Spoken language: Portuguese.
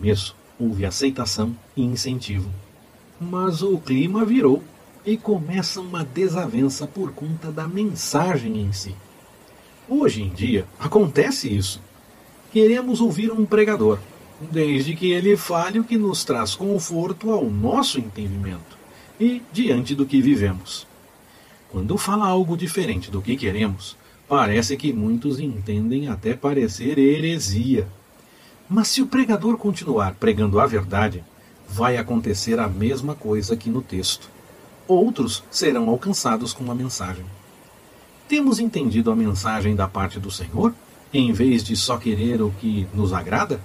começo, houve aceitação e incentivo. Mas o clima virou e começa uma desavença por conta da mensagem em si. Hoje em dia acontece isso. Queremos ouvir um pregador, desde que ele fale o que nos traz conforto ao nosso entendimento e diante do que vivemos. Quando fala algo diferente do que queremos, parece que muitos entendem até parecer heresia. Mas se o pregador continuar pregando a verdade, vai acontecer a mesma coisa que no texto. Outros serão alcançados com a mensagem. Temos entendido a mensagem da parte do Senhor, em vez de só querer o que nos agrada?